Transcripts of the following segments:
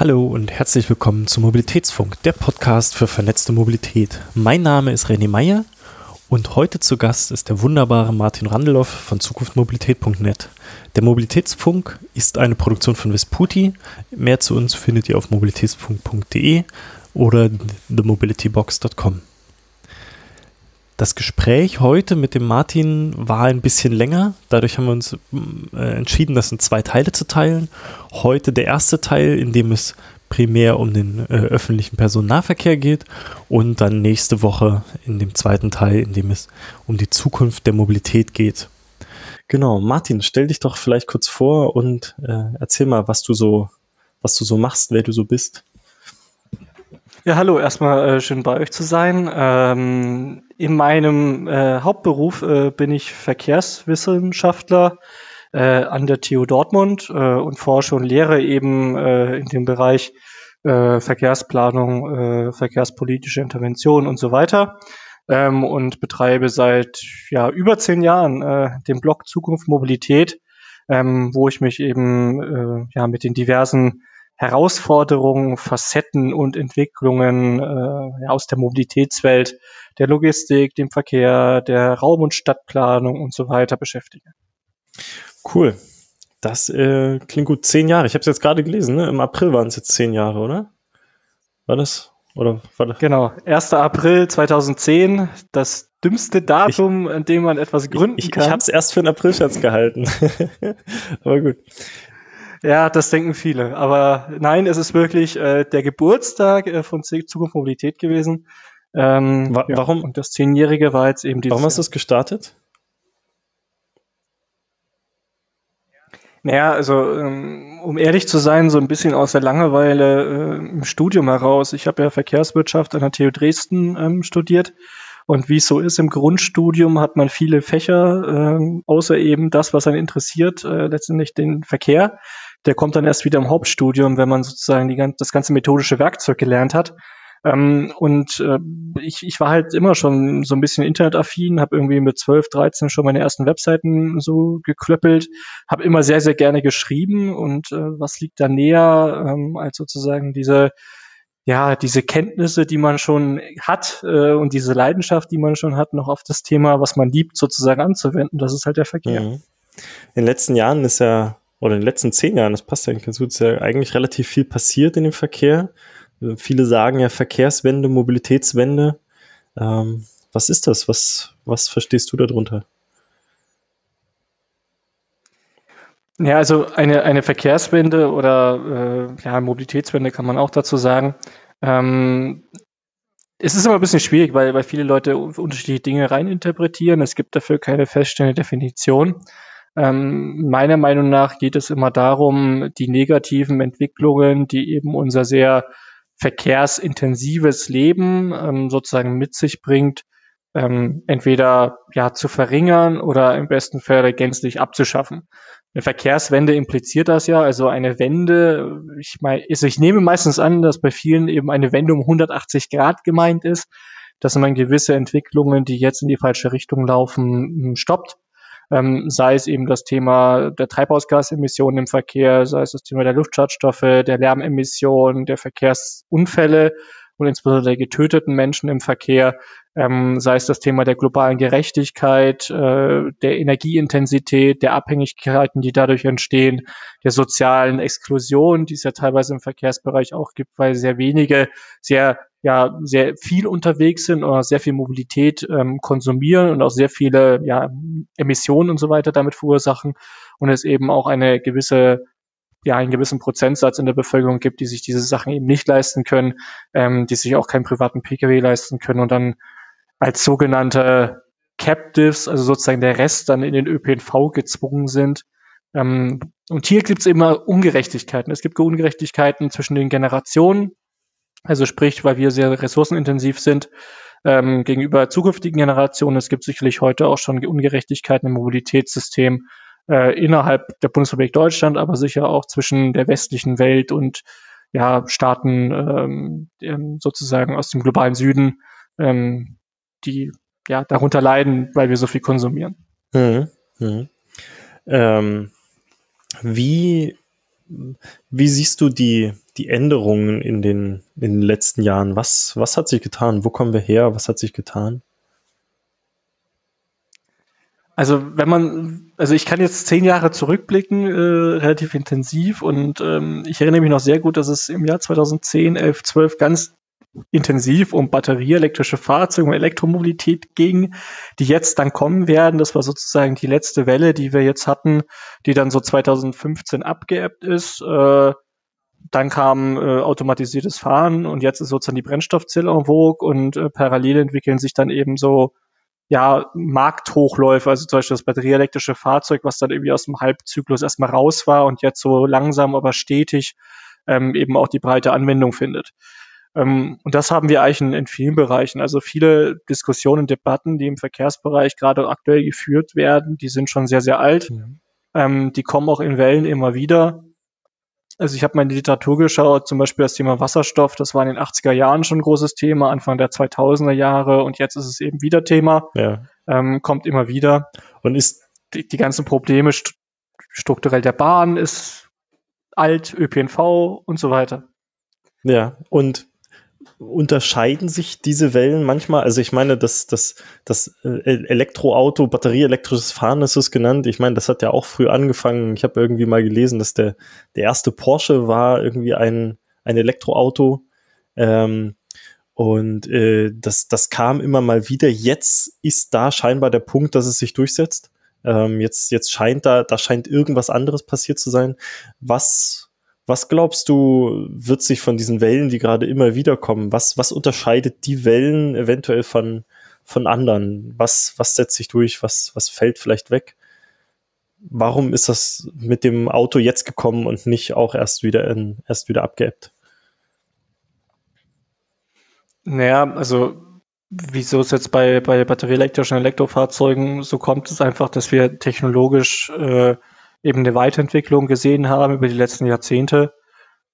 Hallo und herzlich willkommen zu Mobilitätsfunk, der Podcast für vernetzte Mobilität. Mein Name ist René Meyer und heute zu Gast ist der wunderbare Martin Randeloff von zukunftmobilität.net. Der Mobilitätsfunk ist eine Produktion von Vesputi. Mehr zu uns findet ihr auf mobilitätsfunk.de oder themobilitybox.com. Das Gespräch heute mit dem Martin war ein bisschen länger. Dadurch haben wir uns äh, entschieden, das in zwei Teile zu teilen. Heute der erste Teil, in dem es primär um den äh, öffentlichen Personennahverkehr geht und dann nächste Woche in dem zweiten Teil, in dem es um die Zukunft der Mobilität geht. Genau, Martin, stell dich doch vielleicht kurz vor und äh, erzähl mal, was du so, was du so machst, wer du so bist. Ja, hallo, erstmal äh, schön bei euch zu sein. Ähm, in meinem äh, Hauptberuf äh, bin ich Verkehrswissenschaftler äh, an der TU Dortmund äh, und forsche und lehre eben äh, in dem Bereich Verkehrsplanung, verkehrspolitische Intervention und so weiter. Ähm, und betreibe seit ja, über zehn Jahren den Blog Zukunft Mobilität, ähm, wo ich mich eben ja, mit den diversen Herausforderungen, Facetten und Entwicklungen äh, aus der Mobilitätswelt, der Logistik, dem Verkehr, der Raum- und Stadtplanung und so weiter beschäftige. Cool. Das äh, klingt gut. Zehn Jahre. Ich habe es jetzt gerade gelesen. Ne? Im April waren es jetzt zehn Jahre, oder? War das? Oder war das? Genau. 1. April 2010. Das dümmste Datum, ich, an dem man etwas gründen ich, ich, kann. Ich habe es erst für einen Aprilscherz gehalten. Aber gut. Ja, das denken viele. Aber nein, es ist wirklich äh, der Geburtstag äh, von Zukunft Mobilität gewesen. Ähm, Wa warum? Ja, und das Zehnjährige war jetzt eben dieses. Warum hast du es gestartet? Naja, also ähm, um ehrlich zu sein, so ein bisschen aus der Langeweile äh, im Studium heraus. Ich habe ja Verkehrswirtschaft an der TU Dresden ähm, studiert und wie es so ist, im Grundstudium hat man viele Fächer, äh, außer eben das, was einen interessiert, äh, letztendlich den Verkehr. Der kommt dann erst wieder im Hauptstudium, wenn man sozusagen die, das ganze methodische Werkzeug gelernt hat. Ähm, und äh, ich, ich war halt immer schon so ein bisschen internetaffin, habe irgendwie mit 12, 13 schon meine ersten Webseiten so geklöppelt, habe immer sehr, sehr gerne geschrieben und äh, was liegt da näher ähm, als sozusagen diese ja, diese Kenntnisse, die man schon hat äh, und diese Leidenschaft, die man schon hat, noch auf das Thema, was man liebt, sozusagen anzuwenden. Das ist halt der Verkehr. Mhm. In den letzten Jahren ist ja, oder in den letzten zehn Jahren, das passt eigentlich ganz gut, ist ja eigentlich relativ viel passiert in dem Verkehr. Viele sagen ja Verkehrswende, Mobilitätswende. Ähm, was ist das? Was, was verstehst du darunter? Ja, also eine, eine Verkehrswende oder äh, ja, Mobilitätswende kann man auch dazu sagen. Ähm, es ist immer ein bisschen schwierig, weil, weil viele Leute unterschiedliche Dinge reininterpretieren. Es gibt dafür keine feststehende Definition. Ähm, meiner Meinung nach geht es immer darum, die negativen Entwicklungen, die eben unser sehr verkehrsintensives Leben ähm, sozusagen mit sich bringt, ähm, entweder ja zu verringern oder im besten Fall gänzlich abzuschaffen. Eine Verkehrswende impliziert das ja, also eine Wende, ich meine, also ich nehme meistens an, dass bei vielen eben eine Wende um 180 Grad gemeint ist, dass man gewisse Entwicklungen, die jetzt in die falsche Richtung laufen, stoppt ähm, sei es eben das Thema der Treibhausgasemissionen im Verkehr, sei es das Thema der Luftschadstoffe, der Lärmemissionen, der Verkehrsunfälle und insbesondere der getöteten Menschen im Verkehr, ähm, sei es das Thema der globalen Gerechtigkeit, äh, der Energieintensität, der Abhängigkeiten, die dadurch entstehen, der sozialen Exklusion, die es ja teilweise im Verkehrsbereich auch gibt, weil sehr wenige sehr ja sehr viel unterwegs sind oder sehr viel Mobilität ähm, konsumieren und auch sehr viele ja, Emissionen und so weiter damit verursachen und es eben auch eine gewisse ja einen gewissen Prozentsatz in der Bevölkerung gibt, die sich diese Sachen eben nicht leisten können, ähm, die sich auch keinen privaten Pkw leisten können und dann als sogenannte Captives, also sozusagen der Rest dann in den ÖPNV gezwungen sind. Ähm, und hier gibt es immer Ungerechtigkeiten. Es gibt Ungerechtigkeiten zwischen den Generationen, also sprich, weil wir sehr ressourcenintensiv sind ähm, gegenüber zukünftigen Generationen. Es gibt sicherlich heute auch schon Ungerechtigkeiten im Mobilitätssystem äh, innerhalb der Bundesrepublik Deutschland, aber sicher auch zwischen der westlichen Welt und ja, Staaten ähm, ähm sozusagen aus dem globalen Süden, ähm, die ja darunter leiden, weil wir so viel konsumieren. Mhm. Mhm. Ähm, wie wie siehst du die, die Änderungen in den, in den letzten Jahren? Was, was hat sich getan? Wo kommen wir her? Was hat sich getan? Also wenn man, also ich kann jetzt zehn Jahre zurückblicken, äh, relativ intensiv und ähm, ich erinnere mich noch sehr gut, dass es im Jahr 2010, 11, 12 ganz intensiv um batterieelektrische Fahrzeuge, um Elektromobilität ging, die jetzt dann kommen werden. Das war sozusagen die letzte Welle, die wir jetzt hatten, die dann so 2015 abgeebbt ist. Äh, dann kam äh, automatisiertes Fahren und jetzt ist sozusagen die Brennstoffzelle en vogue und äh, parallel entwickeln sich dann eben so ja, Markthochläufe, also zum Beispiel das batterieelektrische Fahrzeug, was dann irgendwie aus dem Halbzyklus erstmal raus war und jetzt so langsam, aber stetig ähm, eben auch die breite Anwendung findet. Ähm, und das haben wir eigentlich in, in, vielen Bereichen. Also viele Diskussionen, Debatten, die im Verkehrsbereich gerade aktuell geführt werden, die sind schon sehr, sehr alt. Mhm. Ähm, die kommen auch in Wellen immer wieder. Also ich habe mal in die Literatur geschaut, zum Beispiel das Thema Wasserstoff, das war in den 80er Jahren schon ein großes Thema, Anfang der 2000er Jahre und jetzt ist es eben wieder Thema, ja. ähm, kommt immer wieder. Und ist die, die ganzen Probleme st strukturell der Bahn ist alt, ÖPNV und so weiter. Ja, und unterscheiden sich diese Wellen manchmal? Also ich meine, das, das, das äh, Elektroauto, batterieelektrisches Fahren ist es genannt. Ich meine, das hat ja auch früh angefangen. Ich habe irgendwie mal gelesen, dass der, der erste Porsche war irgendwie ein, ein Elektroauto. Ähm, und äh, das, das kam immer mal wieder. Jetzt ist da scheinbar der Punkt, dass es sich durchsetzt. Ähm, jetzt, jetzt scheint da, da scheint irgendwas anderes passiert zu sein. Was was glaubst du, wird sich von diesen Wellen, die gerade immer wieder kommen, was, was unterscheidet die Wellen eventuell von, von anderen? Was, was setzt sich durch? Was, was fällt vielleicht weg? Warum ist das mit dem Auto jetzt gekommen und nicht auch erst wieder, in, erst wieder abgeebbt? Naja, also wieso es jetzt bei, bei batterieelektrischen Elektrofahrzeugen so kommt, ist einfach, dass wir technologisch äh, eben eine Weiterentwicklung gesehen haben über die letzten Jahrzehnte,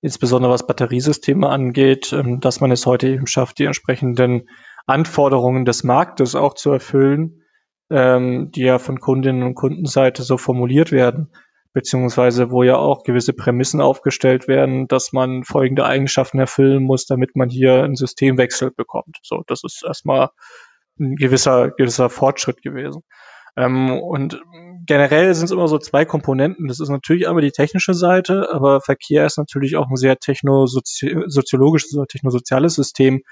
insbesondere was Batteriesysteme angeht, ähm, dass man es heute eben schafft, die entsprechenden Anforderungen des Marktes auch zu erfüllen, ähm, die ja von Kundinnen und Kundenseite so formuliert werden, beziehungsweise wo ja auch gewisse Prämissen aufgestellt werden, dass man folgende Eigenschaften erfüllen muss, damit man hier einen Systemwechsel bekommt. So, das ist erstmal ein gewisser, gewisser Fortschritt gewesen. Ähm, und generell sind es immer so zwei Komponenten. Das ist natürlich einmal die technische Seite, aber Verkehr ist natürlich auch ein sehr technosoziologisches oder technosoziales System.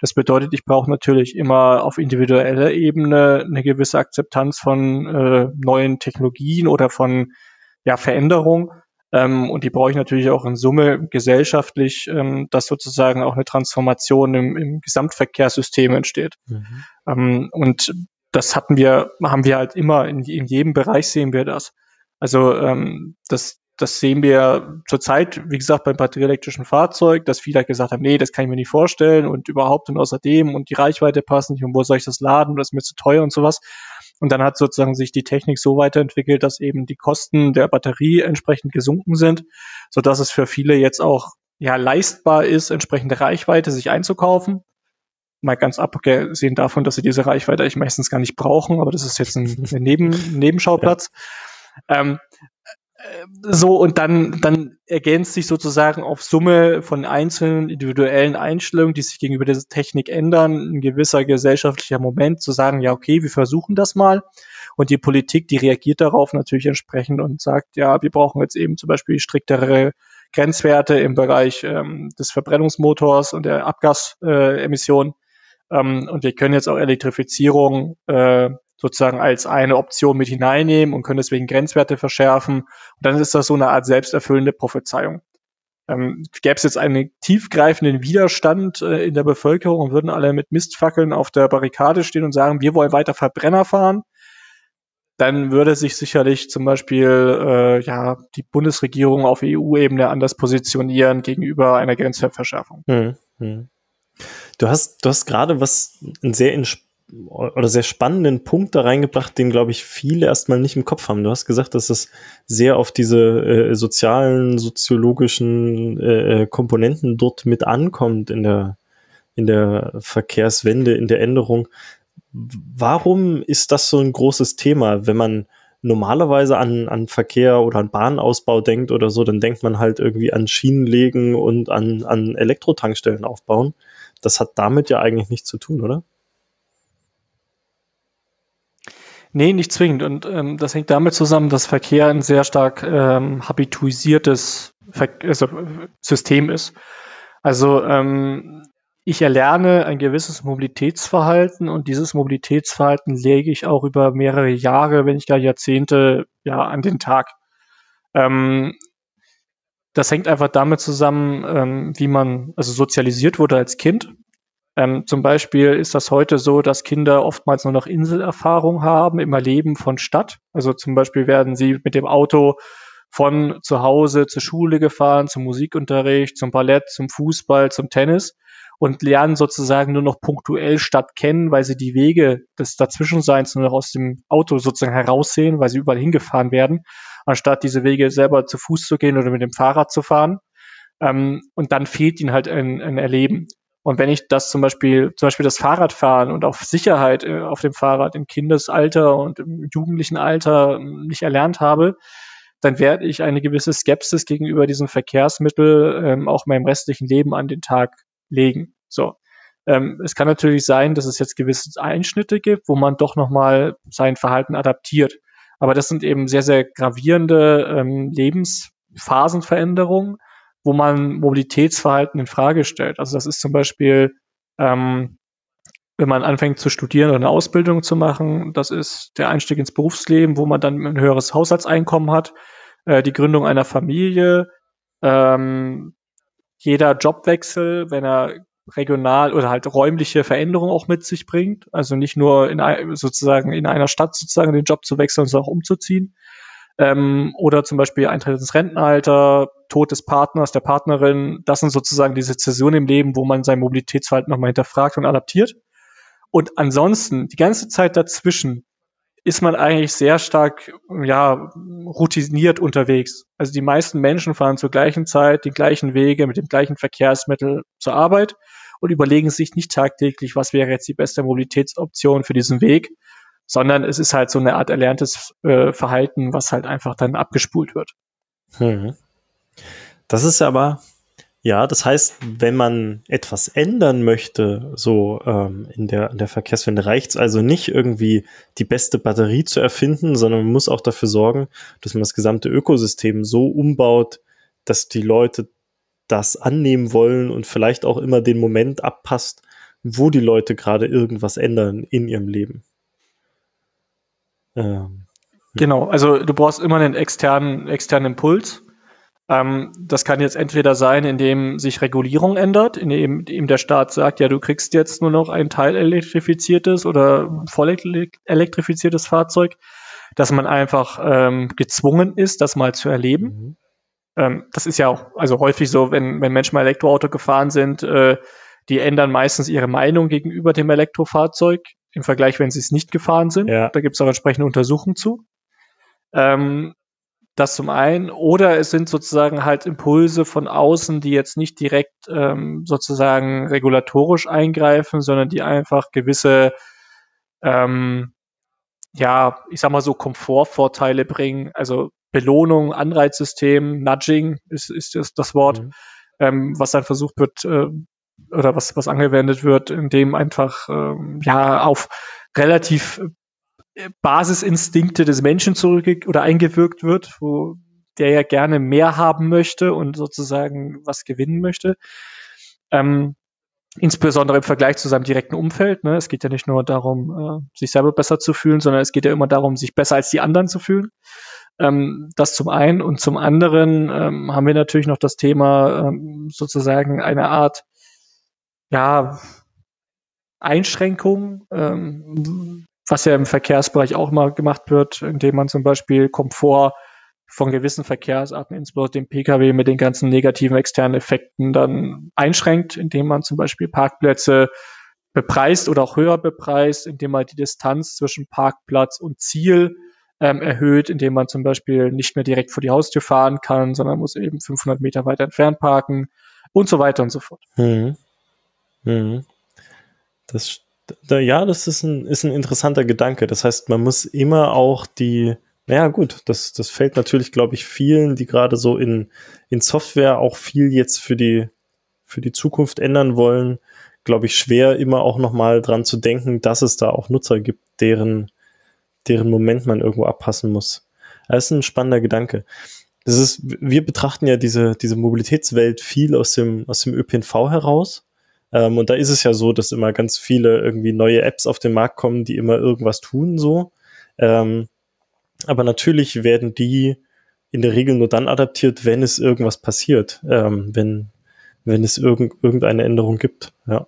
Das bedeutet, ich brauche natürlich immer auf individueller Ebene eine gewisse Akzeptanz von äh, neuen Technologien oder von ja, Veränderung. Ähm, und die brauche ich natürlich auch in Summe gesellschaftlich, ähm, dass sozusagen auch eine Transformation im, im Gesamtverkehrssystem entsteht. Mhm. Ähm, und das hatten wir, haben wir halt immer, in, in jedem Bereich sehen wir das. Also ähm, das, das sehen wir zurzeit, wie gesagt, beim batterieelektrischen Fahrzeug, dass viele halt gesagt haben, nee, das kann ich mir nicht vorstellen und überhaupt und außerdem und die Reichweite passt nicht und wo soll ich das laden, das ist mir zu teuer und sowas. Und dann hat sozusagen sich die Technik so weiterentwickelt, dass eben die Kosten der Batterie entsprechend gesunken sind, so dass es für viele jetzt auch ja leistbar ist, entsprechende Reichweite sich einzukaufen mal ganz abgesehen davon, dass sie diese Reichweite eigentlich meistens gar nicht brauchen, aber das ist jetzt ein, ein Neben, Nebenschauplatz. Ja. Ähm, äh, so, und dann, dann ergänzt sich sozusagen auf Summe von einzelnen individuellen Einstellungen, die sich gegenüber dieser Technik ändern, ein gewisser gesellschaftlicher Moment zu sagen, ja, okay, wir versuchen das mal. Und die Politik, die reagiert darauf natürlich entsprechend und sagt, ja, wir brauchen jetzt eben zum Beispiel striktere Grenzwerte im Bereich ähm, des Verbrennungsmotors und der Abgasemissionen. Äh, ähm, und wir können jetzt auch Elektrifizierung äh, sozusagen als eine Option mit hineinnehmen und können deswegen Grenzwerte verschärfen. Und dann ist das so eine Art selbsterfüllende Prophezeiung. Ähm, Gäbe es jetzt einen tiefgreifenden Widerstand äh, in der Bevölkerung und würden alle mit Mistfackeln auf der Barrikade stehen und sagen, wir wollen weiter Verbrenner fahren, dann würde sich sicherlich zum Beispiel äh, ja die Bundesregierung auf EU-Ebene anders positionieren gegenüber einer Grenzwertverschärfung. Hm, hm. Du hast, du hast gerade was einen sehr oder sehr spannenden Punkt da reingebracht, den glaube ich viele erstmal nicht im Kopf haben. Du hast gesagt, dass es sehr auf diese äh, sozialen, soziologischen äh, äh, Komponenten dort mit ankommt in der in der Verkehrswende, in der Änderung. Warum ist das so ein großes Thema, wenn man normalerweise an, an Verkehr oder an Bahnausbau denkt oder so, dann denkt man halt irgendwie an Schienen legen und an, an Elektrotankstellen aufbauen. Das hat damit ja eigentlich nichts zu tun, oder? Nee, nicht zwingend. Und ähm, das hängt damit zusammen, dass Verkehr ein sehr stark ähm, habituisiertes Ver also, System ist. Also ähm, ich erlerne ein gewisses Mobilitätsverhalten und dieses Mobilitätsverhalten lege ich auch über mehrere Jahre, wenn nicht gar Jahrzehnte, ja, an den Tag. Ähm, das hängt einfach damit zusammen, ähm, wie man also sozialisiert wurde als Kind. Ähm, zum Beispiel ist das heute so, dass Kinder oftmals nur noch Inselerfahrung haben im Erleben von Stadt. Also zum Beispiel werden sie mit dem Auto von zu Hause zur Schule gefahren, zum Musikunterricht, zum Ballett, zum Fußball, zum Tennis und lernen sozusagen nur noch punktuell Stadt kennen, weil sie die Wege des Dazwischenseins nur noch aus dem Auto sozusagen heraussehen, weil sie überall hingefahren werden, anstatt diese Wege selber zu Fuß zu gehen oder mit dem Fahrrad zu fahren. Ähm, und dann fehlt ihnen halt ein, ein Erleben. Und wenn ich das zum Beispiel, zum Beispiel das Fahrradfahren und auch Sicherheit äh, auf dem Fahrrad im Kindesalter und im jugendlichen Alter ähm, nicht erlernt habe, dann werde ich eine gewisse Skepsis gegenüber diesem Verkehrsmittel ähm, auch meinem restlichen Leben an den Tag legen. So. Ähm, es kann natürlich sein, dass es jetzt gewisse Einschnitte gibt, wo man doch nochmal sein Verhalten adaptiert. Aber das sind eben sehr, sehr gravierende ähm, Lebensphasenveränderungen, wo man Mobilitätsverhalten in Frage stellt. Also das ist zum Beispiel, ähm, wenn man anfängt zu studieren oder eine Ausbildung zu machen, das ist der Einstieg ins Berufsleben, wo man dann ein höheres Haushaltseinkommen hat, äh, die Gründung einer Familie, ähm, jeder Jobwechsel, wenn er regional oder halt räumliche Veränderungen auch mit sich bringt, also nicht nur in sozusagen in einer Stadt sozusagen den Job zu wechseln, sondern auch umzuziehen, ähm, oder zum Beispiel Eintritt ins Rentenalter, Tod des Partners, der Partnerin. Das sind sozusagen diese Zäsuren im Leben, wo man sein Mobilitätsverhalten nochmal hinterfragt und adaptiert. Und ansonsten, die ganze Zeit dazwischen, ist man eigentlich sehr stark, ja, routiniert unterwegs. Also die meisten Menschen fahren zur gleichen Zeit die gleichen Wege mit dem gleichen Verkehrsmittel zur Arbeit und überlegen sich nicht tagtäglich, was wäre jetzt die beste Mobilitätsoption für diesen Weg, sondern es ist halt so eine Art erlerntes äh, Verhalten, was halt einfach dann abgespult wird. Hm. Das ist aber, ja, das heißt, wenn man etwas ändern möchte, so ähm, in, der, in der Verkehrswende, reicht es also nicht irgendwie die beste Batterie zu erfinden, sondern man muss auch dafür sorgen, dass man das gesamte Ökosystem so umbaut, dass die Leute das annehmen wollen und vielleicht auch immer den Moment abpasst, wo die Leute gerade irgendwas ändern in ihrem Leben. Ähm, genau, also du brauchst immer einen externen, externen Impuls. Ähm, das kann jetzt entweder sein, indem sich Regulierung ändert, indem, indem der Staat sagt, ja, du kriegst jetzt nur noch ein Teil elektrifiziertes oder voll elektrifiziertes Fahrzeug, dass man einfach ähm, gezwungen ist, das mal zu erleben. Mhm. Ähm, das ist ja auch also häufig so, wenn, wenn Menschen mal Elektroauto gefahren sind, äh, die ändern meistens ihre Meinung gegenüber dem Elektrofahrzeug im Vergleich, wenn sie es nicht gefahren sind. Ja. Da gibt es auch entsprechende Untersuchungen zu. Ähm, das zum einen. Oder es sind sozusagen halt Impulse von außen, die jetzt nicht direkt ähm, sozusagen regulatorisch eingreifen, sondern die einfach gewisse, ähm, ja, ich sag mal so Komfortvorteile bringen. Also Belohnung, Anreizsystem, Nudging ist, ist das, das Wort, mhm. ähm, was dann versucht wird, äh, oder was, was angewendet wird, indem einfach ähm, ja auf relativ Basisinstinkte des Menschen zurück oder eingewirkt wird, wo der ja gerne mehr haben möchte und sozusagen was gewinnen möchte. Ähm, insbesondere im Vergleich zu seinem direkten Umfeld. Ne? Es geht ja nicht nur darum, äh, sich selber besser zu fühlen, sondern es geht ja immer darum, sich besser als die anderen zu fühlen. Ähm, das zum einen und zum anderen ähm, haben wir natürlich noch das Thema ähm, sozusagen eine Art ja, Einschränkungen, ähm, was ja im Verkehrsbereich auch mal gemacht wird, indem man zum Beispiel Komfort von gewissen Verkehrsarten, insbesondere dem Pkw mit den ganzen negativen externen Effekten dann einschränkt, indem man zum Beispiel Parkplätze bepreist oder auch höher bepreist, indem man die Distanz zwischen Parkplatz und Ziel ähm, erhöht, indem man zum Beispiel nicht mehr direkt vor die Haustür fahren kann, sondern muss eben 500 Meter weiter entfernt parken und so weiter und so fort. Mhm. Mhm. Das, da, ja, das ist ein, ist ein interessanter Gedanke. Das heißt, man muss immer auch die, Ja, gut, das, das fällt natürlich, glaube ich, vielen, die gerade so in, in Software auch viel jetzt für die, für die Zukunft ändern wollen, glaube ich, schwer, immer auch nochmal dran zu denken, dass es da auch Nutzer gibt, deren, deren Moment man irgendwo abpassen muss. Das ist ein spannender Gedanke. Das ist, wir betrachten ja diese, diese Mobilitätswelt viel aus dem, aus dem ÖPNV heraus. Ähm, und da ist es ja so, dass immer ganz viele irgendwie neue Apps auf den Markt kommen, die immer irgendwas tun, so. Ähm, aber natürlich werden die in der Regel nur dann adaptiert, wenn es irgendwas passiert, ähm, wenn, wenn es irgend, irgendeine Änderung gibt. Ja.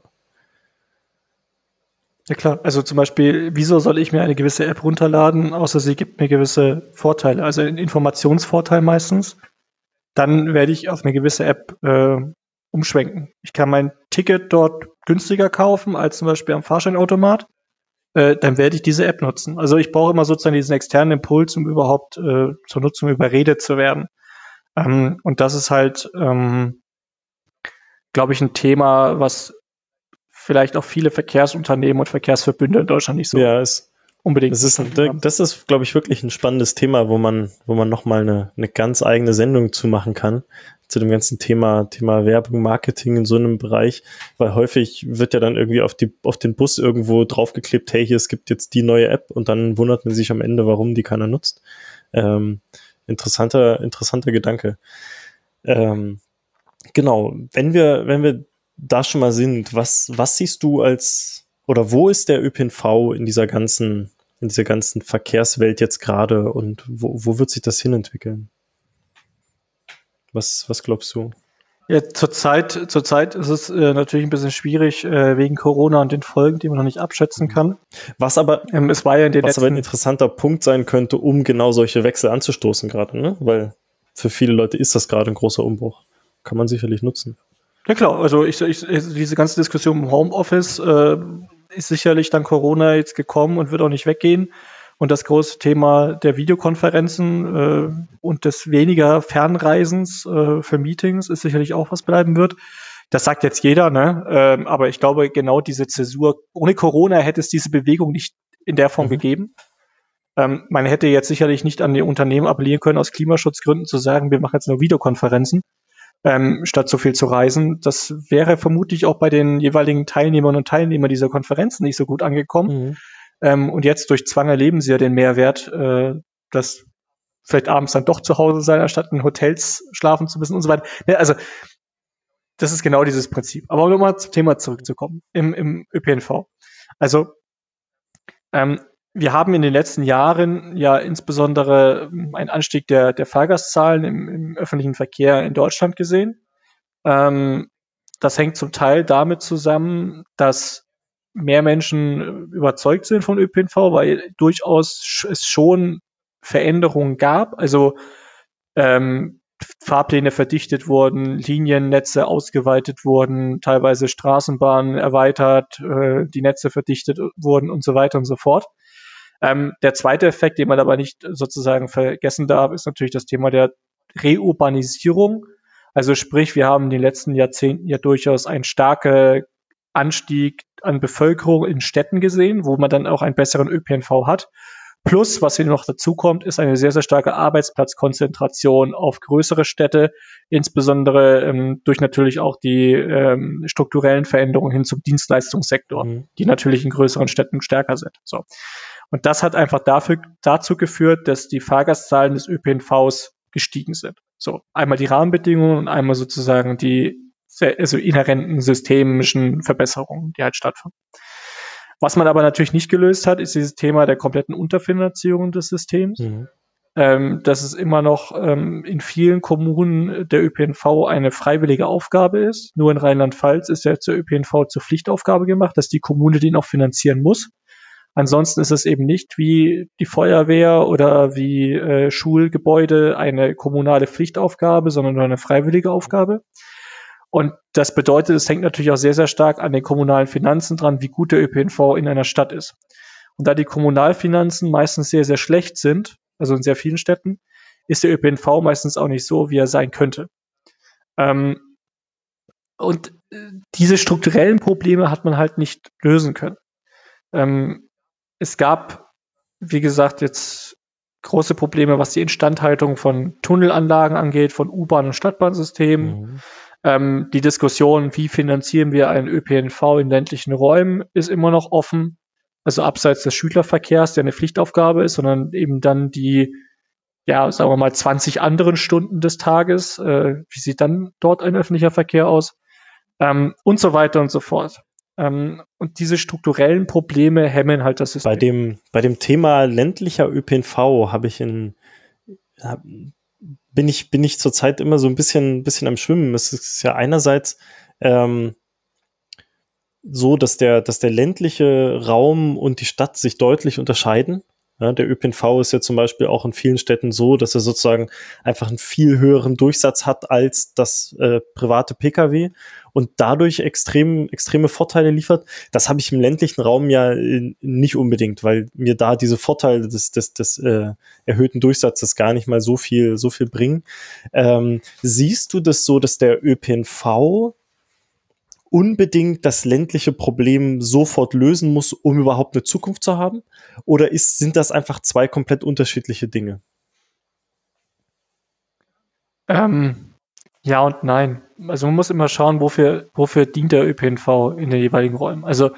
Ja klar, also zum Beispiel, wieso soll ich mir eine gewisse App runterladen, außer sie gibt mir gewisse Vorteile, also einen Informationsvorteil meistens. Dann werde ich auf eine gewisse App äh, umschwenken. Ich kann mein Ticket dort günstiger kaufen als zum Beispiel am Fahrscheinautomat äh, dann werde ich diese App nutzen. Also ich brauche immer sozusagen diesen externen Impuls, um überhaupt äh, zur Nutzung überredet zu werden. Ähm, und das ist halt, ähm, glaube ich, ein Thema, was vielleicht auch viele Verkehrsunternehmen und Verkehrsverbünde in Deutschland nicht so ja, es, unbedingt. Das ist, das ist, glaube ich, wirklich ein spannendes Thema, wo man, wo man nochmal eine, eine ganz eigene Sendung zu machen kann zu dem ganzen Thema, Thema Werbung, Marketing in so einem Bereich, weil häufig wird ja dann irgendwie auf, die, auf den Bus irgendwo draufgeklebt, hey, hier, es gibt jetzt die neue App und dann wundert man sich am Ende, warum die keiner nutzt. Ähm, interessanter, interessanter Gedanke. Ähm, genau, wenn wir, wenn wir da schon mal sind, was, was siehst du als, oder wo ist der ÖPNV in dieser ganzen, in dieser ganzen Verkehrswelt jetzt gerade und wo, wo wird sich das hinentwickeln? Was, was glaubst du? Ja, zurzeit, zurzeit ist es äh, natürlich ein bisschen schwierig äh, wegen Corona und den Folgen, die man noch nicht abschätzen kann. Was aber, ähm, es war ja in den was aber ein interessanter Punkt sein könnte, um genau solche Wechsel anzustoßen gerade, ne? Weil für viele Leute ist das gerade ein großer Umbruch. Kann man sicherlich nutzen. Ja klar, also ich, ich, diese ganze Diskussion im Homeoffice äh, ist sicherlich dann Corona jetzt gekommen und wird auch nicht weggehen. Und das große Thema der Videokonferenzen äh, und des weniger Fernreisens äh, für Meetings ist sicherlich auch was bleiben wird. Das sagt jetzt jeder, ne? Ähm, aber ich glaube, genau diese Zäsur, ohne Corona hätte es diese Bewegung nicht in der Form mhm. gegeben. Ähm, man hätte jetzt sicherlich nicht an die Unternehmen appellieren können, aus Klimaschutzgründen zu sagen, wir machen jetzt nur Videokonferenzen, ähm, statt so viel zu reisen. Das wäre vermutlich auch bei den jeweiligen Teilnehmern und Teilnehmern dieser Konferenzen nicht so gut angekommen. Mhm. Ähm, und jetzt durch Zwang erleben sie ja den Mehrwert, äh, dass vielleicht abends dann doch zu Hause sein, anstatt in Hotels schlafen zu müssen und so weiter. Ja, also das ist genau dieses Prinzip. Aber um nochmal zum Thema zurückzukommen, im, im ÖPNV. Also ähm, wir haben in den letzten Jahren ja insbesondere einen Anstieg der, der Fahrgastzahlen im, im öffentlichen Verkehr in Deutschland gesehen. Ähm, das hängt zum Teil damit zusammen, dass mehr Menschen überzeugt sind von ÖPNV, weil durchaus es schon Veränderungen gab. Also ähm, Fahrpläne verdichtet wurden, Liniennetze ausgeweitet wurden, teilweise Straßenbahnen erweitert, äh, die Netze verdichtet wurden und so weiter und so fort. Ähm, der zweite Effekt, den man aber nicht sozusagen vergessen darf, ist natürlich das Thema der Reurbanisierung. Also sprich, wir haben in den letzten Jahrzehnten ja durchaus eine starke Anstieg an Bevölkerung in Städten gesehen, wo man dann auch einen besseren ÖPNV hat. Plus, was hier noch dazu kommt, ist eine sehr, sehr starke Arbeitsplatzkonzentration auf größere Städte, insbesondere ähm, durch natürlich auch die ähm, strukturellen Veränderungen hin zum Dienstleistungssektor, mhm. die natürlich in größeren Städten stärker sind. So. Und das hat einfach dafür, dazu geführt, dass die Fahrgastzahlen des ÖPNVs gestiegen sind. So, einmal die Rahmenbedingungen und einmal sozusagen die also inhärenten systemischen Verbesserungen, die halt stattfinden. Was man aber natürlich nicht gelöst hat, ist dieses Thema der kompletten Unterfinanzierung des Systems. Mhm. Ähm, dass es immer noch ähm, in vielen Kommunen der ÖPNV eine freiwillige Aufgabe ist. Nur in Rheinland-Pfalz ist der ÖPNV zur Pflichtaufgabe gemacht, dass die Kommune den auch finanzieren muss. Ansonsten ist es eben nicht wie die Feuerwehr oder wie äh, Schulgebäude eine kommunale Pflichtaufgabe, sondern nur eine freiwillige Aufgabe. Und das bedeutet, es hängt natürlich auch sehr, sehr stark an den kommunalen Finanzen dran, wie gut der ÖPNV in einer Stadt ist. Und da die Kommunalfinanzen meistens sehr, sehr schlecht sind, also in sehr vielen Städten, ist der ÖPNV meistens auch nicht so, wie er sein könnte. Ähm, und äh, diese strukturellen Probleme hat man halt nicht lösen können. Ähm, es gab, wie gesagt, jetzt große Probleme, was die Instandhaltung von Tunnelanlagen angeht, von U-Bahn- und Stadtbahnsystemen. Mhm. Ähm, die Diskussion, wie finanzieren wir einen ÖPNV in ländlichen Räumen, ist immer noch offen. Also abseits des Schülerverkehrs, der eine Pflichtaufgabe ist, sondern eben dann die, ja, sagen wir mal, 20 anderen Stunden des Tages. Äh, wie sieht dann dort ein öffentlicher Verkehr aus? Ähm, und so weiter und so fort. Ähm, und diese strukturellen Probleme hemmen halt das System. Bei dem, bei dem Thema ländlicher ÖPNV habe ich in, hab, bin ich, bin ich zurzeit immer so ein bisschen, bisschen am Schwimmen. Es ist ja einerseits ähm, so, dass der, dass der ländliche Raum und die Stadt sich deutlich unterscheiden. Ja, der ÖPNV ist ja zum Beispiel auch in vielen Städten so, dass er sozusagen einfach einen viel höheren Durchsatz hat als das äh, private Pkw und dadurch extrem, extreme Vorteile liefert. Das habe ich im ländlichen Raum ja äh, nicht unbedingt, weil mir da diese Vorteile des, des, des äh, erhöhten Durchsatzes gar nicht mal so viel, so viel bringen. Ähm, siehst du das so, dass der ÖPNV unbedingt das ländliche Problem sofort lösen muss, um überhaupt eine Zukunft zu haben? Oder ist, sind das einfach zwei komplett unterschiedliche Dinge? Ähm, ja und nein. Also man muss immer schauen, wofür, wofür dient der ÖPNV in den jeweiligen Räumen. Also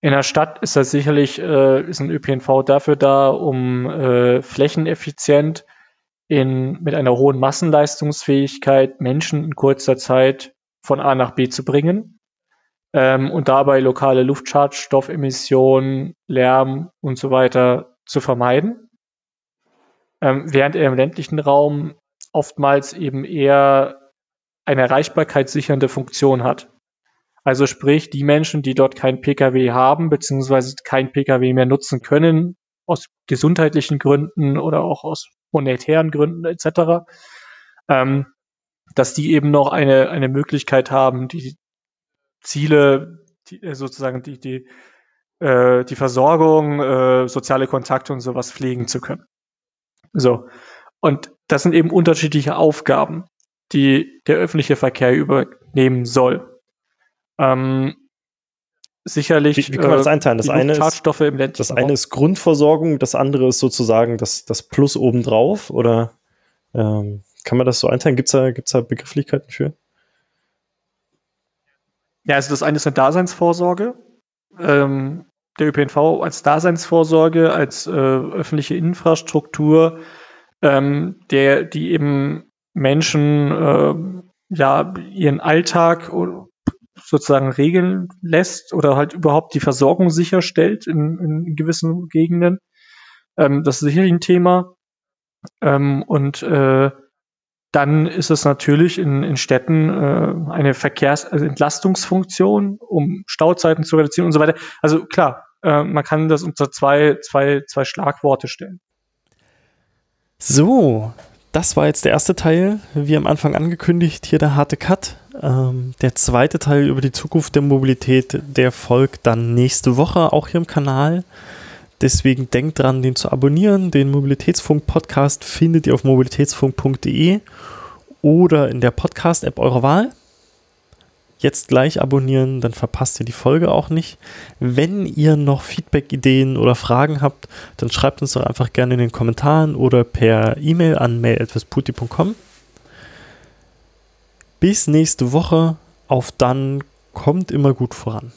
in der Stadt ist das sicherlich äh, ist ein ÖPNV dafür da, um äh, flächeneffizient in, mit einer hohen Massenleistungsfähigkeit Menschen in kurzer Zeit von A nach B zu bringen ähm, und dabei lokale Luftschadstoffemissionen, Lärm und so weiter zu vermeiden. Ähm, während er im ländlichen Raum oftmals eben eher eine erreichbarkeitssichernde Funktion hat. Also sprich, die Menschen, die dort kein Pkw haben, beziehungsweise kein Pkw mehr nutzen können, aus gesundheitlichen Gründen oder auch aus monetären Gründen etc., ähm, dass die eben noch eine, eine Möglichkeit haben, die Ziele, die, äh, sozusagen die, die, äh, die Versorgung, äh, soziale Kontakte und sowas pflegen zu können. So. Und das sind eben unterschiedliche Aufgaben, die der öffentliche Verkehr übernehmen soll. Ähm, sicherlich. Wie, wie kann man das äh, einteilen? Das, eine ist, das eine ist Grundversorgung, das andere ist sozusagen das, das Plus obendrauf oder ähm, kann man das so einteilen? Gibt es da, gibt's da Begrifflichkeiten für? Ja, also das eine ist eine Daseinsvorsorge. Ähm, der ÖPNV als Daseinsvorsorge, als äh, öffentliche Infrastruktur, ähm, der, die eben Menschen äh, ja ihren Alltag sozusagen regeln lässt oder halt überhaupt die Versorgung sicherstellt in, in gewissen Gegenden. Ähm, das ist sicherlich ein Thema. Ähm, und äh, dann ist es natürlich in, in Städten äh, eine Verkehrsentlastungsfunktion, um Stauzeiten zu reduzieren und so weiter. Also klar, äh, man kann das unter zwei, zwei, zwei Schlagworte stellen. So, das war jetzt der erste Teil, wie am Anfang angekündigt, hier der harte Cut. Ähm, der zweite Teil über die Zukunft der Mobilität, der folgt dann nächste Woche auch hier im Kanal. Deswegen denkt dran, den zu abonnieren. Den Mobilitätsfunk-Podcast findet ihr auf mobilitätsfunk.de oder in der Podcast-App eurer Wahl. Jetzt gleich abonnieren, dann verpasst ihr die Folge auch nicht. Wenn ihr noch Feedback, Ideen oder Fragen habt, dann schreibt uns doch einfach gerne in den Kommentaren oder per E-Mail an mail.puti.com. Bis nächste Woche. Auf dann kommt immer gut voran.